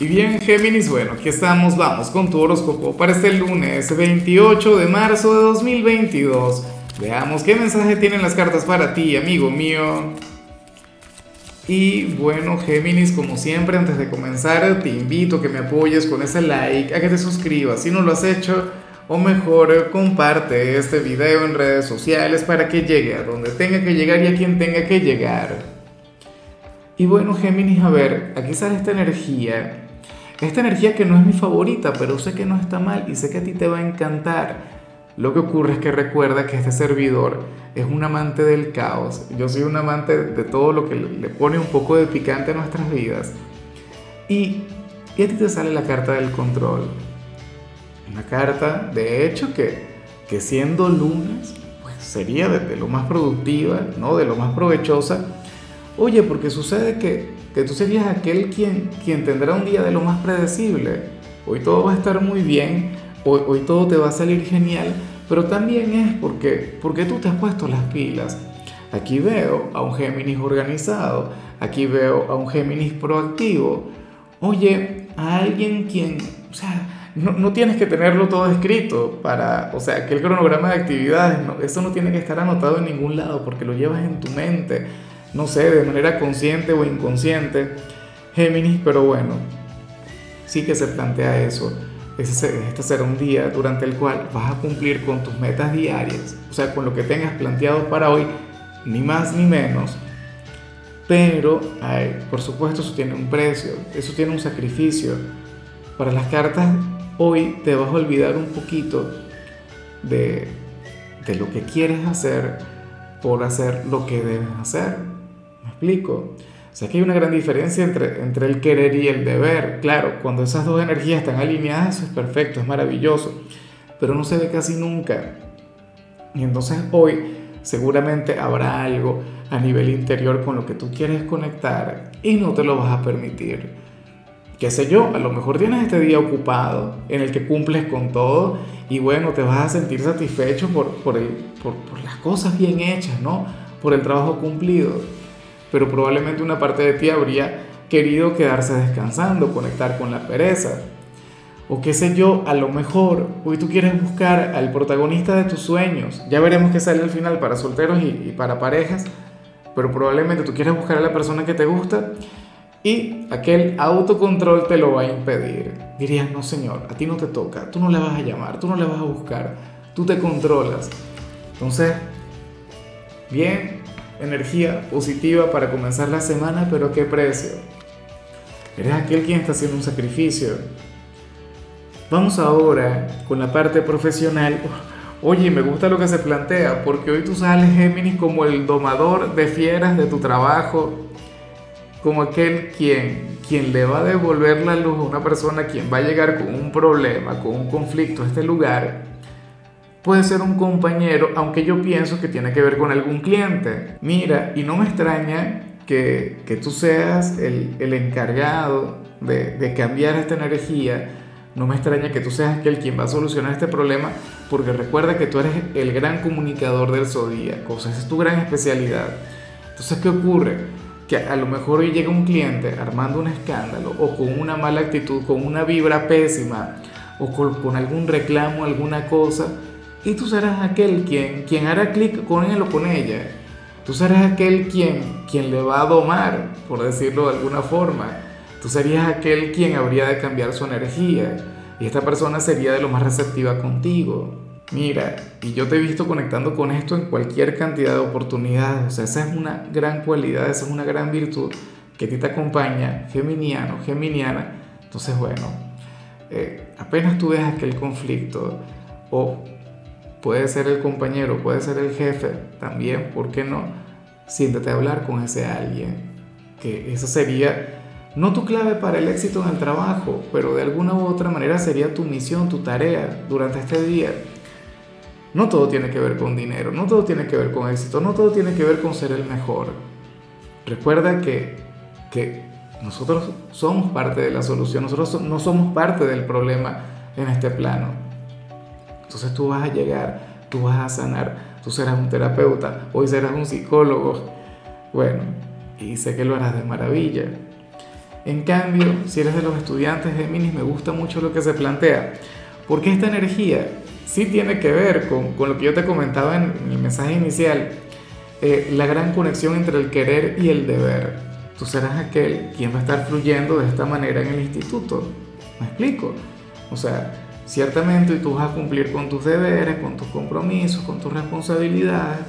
Y bien, Géminis, bueno, aquí estamos, vamos con tu horóscopo para este lunes 28 de marzo de 2022. Veamos qué mensaje tienen las cartas para ti, amigo mío. Y bueno, Géminis, como siempre, antes de comenzar, te invito a que me apoyes con ese like, a que te suscribas si no lo has hecho, o mejor, comparte este video en redes sociales para que llegue a donde tenga que llegar y a quien tenga que llegar. Y bueno, Géminis, a ver, aquí sale esta energía esta energía que no es mi favorita, pero sé que no está mal y sé que a ti te va a encantar. Lo que ocurre es que recuerda que este servidor es un amante del caos. Yo soy un amante de todo lo que le pone un poco de picante a nuestras vidas. Y, y a ti te sale la carta del control. Una carta, de hecho, que, que siendo lunes, pues sería de, lo más productiva, ¿no? De lo más provechosa. Oye, porque sucede que que tú serías aquel quien, quien tendrá un día de lo más predecible. Hoy todo va a estar muy bien, hoy, hoy todo te va a salir genial, pero también es porque, porque tú te has puesto las pilas. Aquí veo a un Géminis organizado, aquí veo a un Géminis proactivo. Oye, a alguien quien, o sea, no, no, tienes que tenerlo todo escrito para, o sea, que el cronograma de actividades, eso no tiene que estar anotado en ningún lado porque lo llevas en tu mente no sé, de manera consciente o inconsciente, Géminis, pero bueno, sí que se plantea eso. Este será un día durante el cual vas a cumplir con tus metas diarias, o sea, con lo que tengas planteado para hoy, ni más ni menos. Pero, por supuesto, eso tiene un precio, eso tiene un sacrificio. Para las cartas, hoy te vas a olvidar un poquito de, de lo que quieres hacer por hacer lo que debes hacer explico? O sea que hay una gran diferencia entre, entre el querer y el deber. Claro, cuando esas dos energías están alineadas, eso es perfecto, es maravilloso, pero no se ve casi nunca. Y entonces hoy seguramente habrá algo a nivel interior con lo que tú quieres conectar y no te lo vas a permitir. Qué sé yo, a lo mejor tienes este día ocupado en el que cumples con todo y bueno, te vas a sentir satisfecho por, por, el, por, por las cosas bien hechas, ¿no? Por el trabajo cumplido pero probablemente una parte de ti habría querido quedarse descansando, conectar con la pereza. O qué sé yo, a lo mejor hoy tú quieres buscar al protagonista de tus sueños. Ya veremos qué sale al final para solteros y, para parejas, pero probablemente tú quieres buscar a la persona que te gusta y aquel autocontrol te lo va a impedir. Dirías, no señor, a ti no te toca, tú no le vas a llamar, tú no le vas a buscar, tú te controlas. Entonces, bien, energía positiva para comenzar la semana, pero ¿a qué precio? Eres aquel quien está haciendo un sacrificio. Vamos ahora con la parte profesional. Oye, me gusta lo que se plantea, porque hoy tú sales, Géminis, como el domador de fieras de tu trabajo, como aquel quien, quien le va a devolver la luz a una persona quien va a llegar con un problema, con un conflicto a este lugar Puede ser un compañero, aunque yo pienso que tiene que ver con algún cliente. Mira, y no me extraña que, que tú seas el, el encargado de, de, cambiar esta energía. No me extraña que tú seas aquel quien va a solucionar este problema, porque recuerda que tú eres el gran comunicador del zodíaco, o sea, esa es tu gran especialidad. Entonces, ¿qué ocurre? Que a lo mejor hoy llega un cliente armando un escándalo, o con una mala actitud, con una vibra pésima, o con, con algún reclamo, alguna cosa y tú serás aquel quien, quien hará clic con él o con ella. Tú serás aquel quien, quien le va a domar, por decirlo de alguna forma. Tú serías aquel quien habría de cambiar su energía. Y esta persona sería de lo más receptiva contigo. Mira, y yo te he visto conectando con esto en cualquier cantidad de oportunidades. O sea, esa es una gran cualidad, esa es una gran virtud que a ti te acompaña, geminiano, geminiana. Entonces, bueno, eh, apenas tú ves aquel conflicto o Puede ser el compañero, puede ser el jefe, también, ¿por qué no? Siéntate a hablar con ese alguien, que eso sería no tu clave para el éxito en el trabajo, pero de alguna u otra manera sería tu misión, tu tarea durante este día. No todo tiene que ver con dinero, no todo tiene que ver con éxito, no todo tiene que ver con ser el mejor. Recuerda que, que nosotros somos parte de la solución, nosotros no somos parte del problema en este plano. Entonces tú vas a llegar, tú vas a sanar, tú serás un terapeuta, hoy serás un psicólogo. Bueno, y sé que lo harás de maravilla. En cambio, si eres de los estudiantes de Géminis, me gusta mucho lo que se plantea, porque esta energía sí tiene que ver con, con lo que yo te comentaba en, el mensaje inicial, eh, la gran conexión entre el querer y el deber. Tú serás aquel quien va a estar fluyendo de esta manera en el instituto. ¿Me explico? O sea, ciertamente tú vas a cumplir con tus deberes, con tus compromisos, con tus responsabilidades.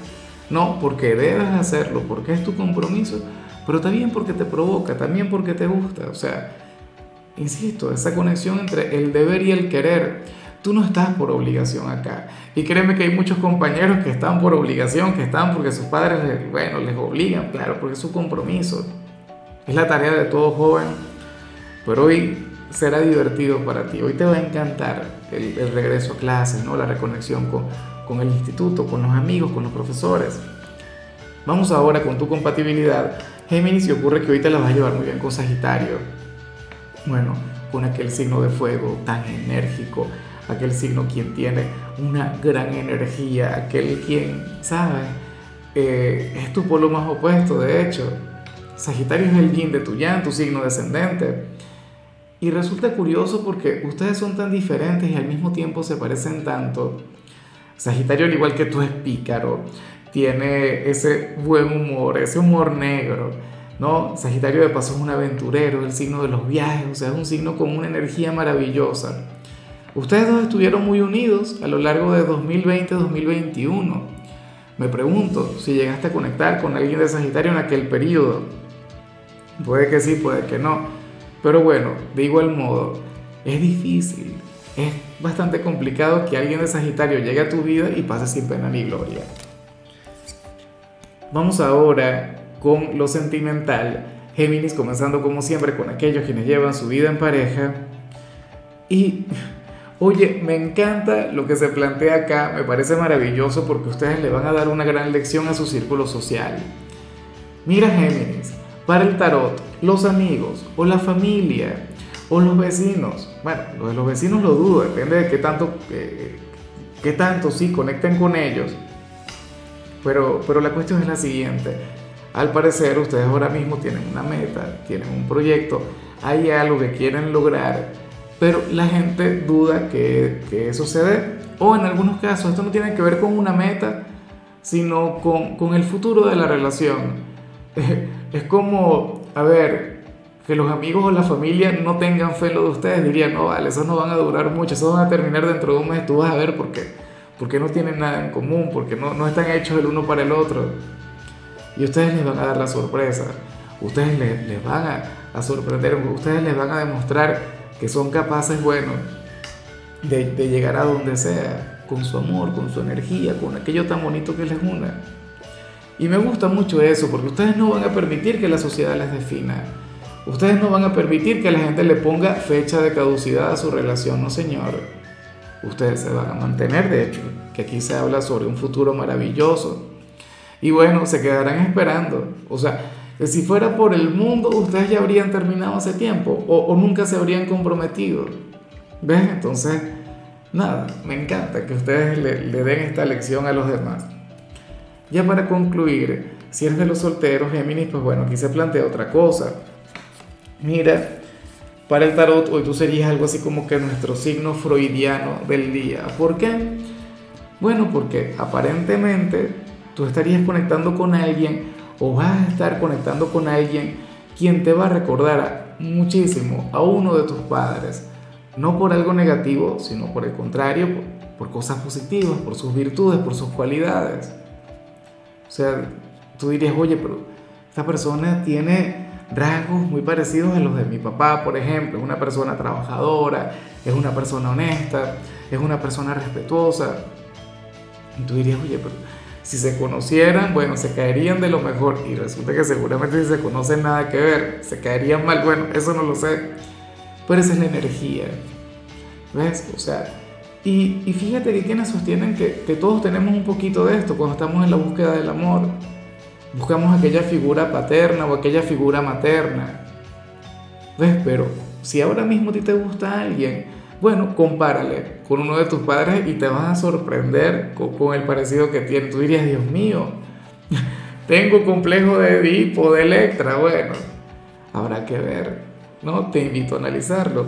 No porque debes hacerlo, porque es tu compromiso, pero también porque te provoca, también porque te gusta. O sea, insisto, esa conexión entre el deber y el querer. Tú no estás por obligación acá. Y créeme que hay muchos compañeros que están por obligación, que están porque sus padres, bueno, les obligan, claro, porque es su compromiso. Es la tarea de todo joven. Pero hoy será divertido para ti. Hoy te va a encantar el, regreso a clases, ¿no? la reconexión con, el instituto, con los amigos, con los profesores. Vamos ahora con tu compatibilidad. Géminis, y ocurre que hoy te la vas a llevar muy bien con Sagitario. Bueno, con aquel signo de fuego tan enérgico, aquel signo quien tiene una gran energía, aquel quien, ¿sabes? Eh, es tu polo más opuesto, de hecho. Sagitario es el yin de tu yang, tu signo descendente. Y resulta curioso porque ustedes son tan diferentes y al mismo tiempo se parecen tanto. Sagitario, al igual que tú, es pícaro, tiene ese buen humor, ese humor negro, ¿no? Sagitario de paso es un aventurero, el signo de los viajes, o sea, es un signo con una energía maravillosa. Ustedes dos estuvieron muy unidos a lo largo de 2020-2021. Me pregunto si llegaste a conectar con alguien de Sagitario en aquel periodo. Puede que sí, puede que no. Pero bueno, de igual modo, es difícil, es bastante complicado que alguien de Sagitario llegue a tu vida y pase sin pena ni gloria. Vamos ahora con lo sentimental. Géminis comenzando como siempre con aquellos quienes llevan su vida en pareja. Y, oye, me encanta lo que se plantea acá, me parece maravilloso porque ustedes le van a dar una gran lección a su círculo social. Mira Géminis, para el tarot, los amigos o la familia o los vecinos. Bueno, los vecinos lo dudo, depende de qué tanto, eh, qué tanto sí conecten con ellos. Pero, pero la cuestión es la siguiente. Al parecer ustedes ahora mismo tienen una meta, tienen un proyecto, hay algo que quieren lograr, pero la gente duda que, que eso se dé. O en algunos casos esto no tiene que ver con una meta, sino con, con el futuro de la relación. Es como, a ver, que los amigos o la familia no tengan fe lo de ustedes, dirían, no, vale, esos no van a durar mucho, esos van a terminar dentro de un mes, tú vas a ver por qué, porque no tienen nada en común, porque no, no están hechos el uno para el otro. Y ustedes les van a dar la sorpresa, ustedes les, les van a, sorprender, ustedes les van a demostrar que son capaces, bueno, de, de llegar a donde sea, con su amor, con su energía, con aquello tan bonito que les une. Y me gusta mucho eso, porque ustedes no van a permitir que la sociedad les defina. Ustedes no van a permitir que la gente le ponga fecha de caducidad a su relación, no señor. Ustedes se van a mantener, de hecho, que aquí se habla sobre un futuro maravilloso. Y bueno, se quedarán esperando. O sea, si fuera por el mundo, ustedes ya habrían terminado hace tiempo o, nunca se habrían comprometido. ¿Ves? Entonces, nada, me encanta que ustedes le, den esta lección a los demás. Ya para concluir, si eres de los solteros, Géminis, pues bueno, aquí se plantea otra cosa. Mira, para el tarot hoy tú serías algo así como que nuestro signo freudiano del día. ¿Por qué? Bueno, porque aparentemente tú estarías conectando con alguien o vas a estar conectando con alguien quien te va a recordar muchísimo a uno de tus padres. No por algo negativo, sino por el contrario, por, por cosas positivas, por sus virtudes, por sus cualidades. O sea, tú dirías, oye, pero esta persona tiene rasgos muy parecidos a los de mi papá, por ejemplo. Es una persona trabajadora, es una persona honesta, es una persona respetuosa. Y tú dirías, oye, pero si se conocieran, bueno, se caerían de lo mejor. Y resulta que seguramente si se conocen nada que ver, se caerían mal. Bueno, eso no lo sé. Pero esa es la energía. ¿Ves? O sea, y, fíjate que quienes sostienen que, todos tenemos un poquito de esto cuando estamos en la búsqueda del amor. Buscamos aquella figura paterna o aquella figura materna. ¿Ves? Pero si ahora mismo a ti te gusta alguien, bueno, compárale con uno de tus padres y te vas a sorprender con, con el parecido que tiene. Tú dirías, Dios mío, tengo complejo de Edipo, de Electra. Bueno, habrá que ver. ¿no? Te invito a analizarlo.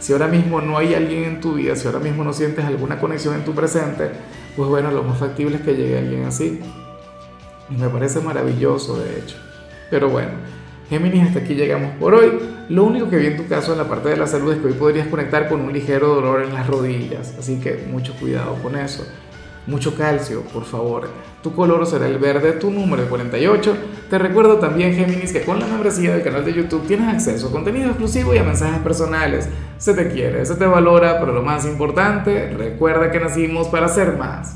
Si ahora mismo no hay alguien en tu vida, si ahora mismo no sientes alguna conexión en tu presente, pues bueno, lo más factible es que llegue alguien así. Y me parece maravilloso, de hecho. Pero bueno, Géminis, hasta aquí llegamos por hoy. Lo único que vi en tu caso en la parte de la salud es que hoy podrías conectar con un ligero dolor en las rodillas, así que mucho cuidado con eso. Mucho calcio, por favor. Tu color será el verde, tu número es 48. Te recuerdo también, Géminis, que con la membresía del canal de YouTube tienes acceso a contenido exclusivo y a mensajes personales. Se te quiere, se te valora, pero lo más importante, recuerda que nacimos para ser más.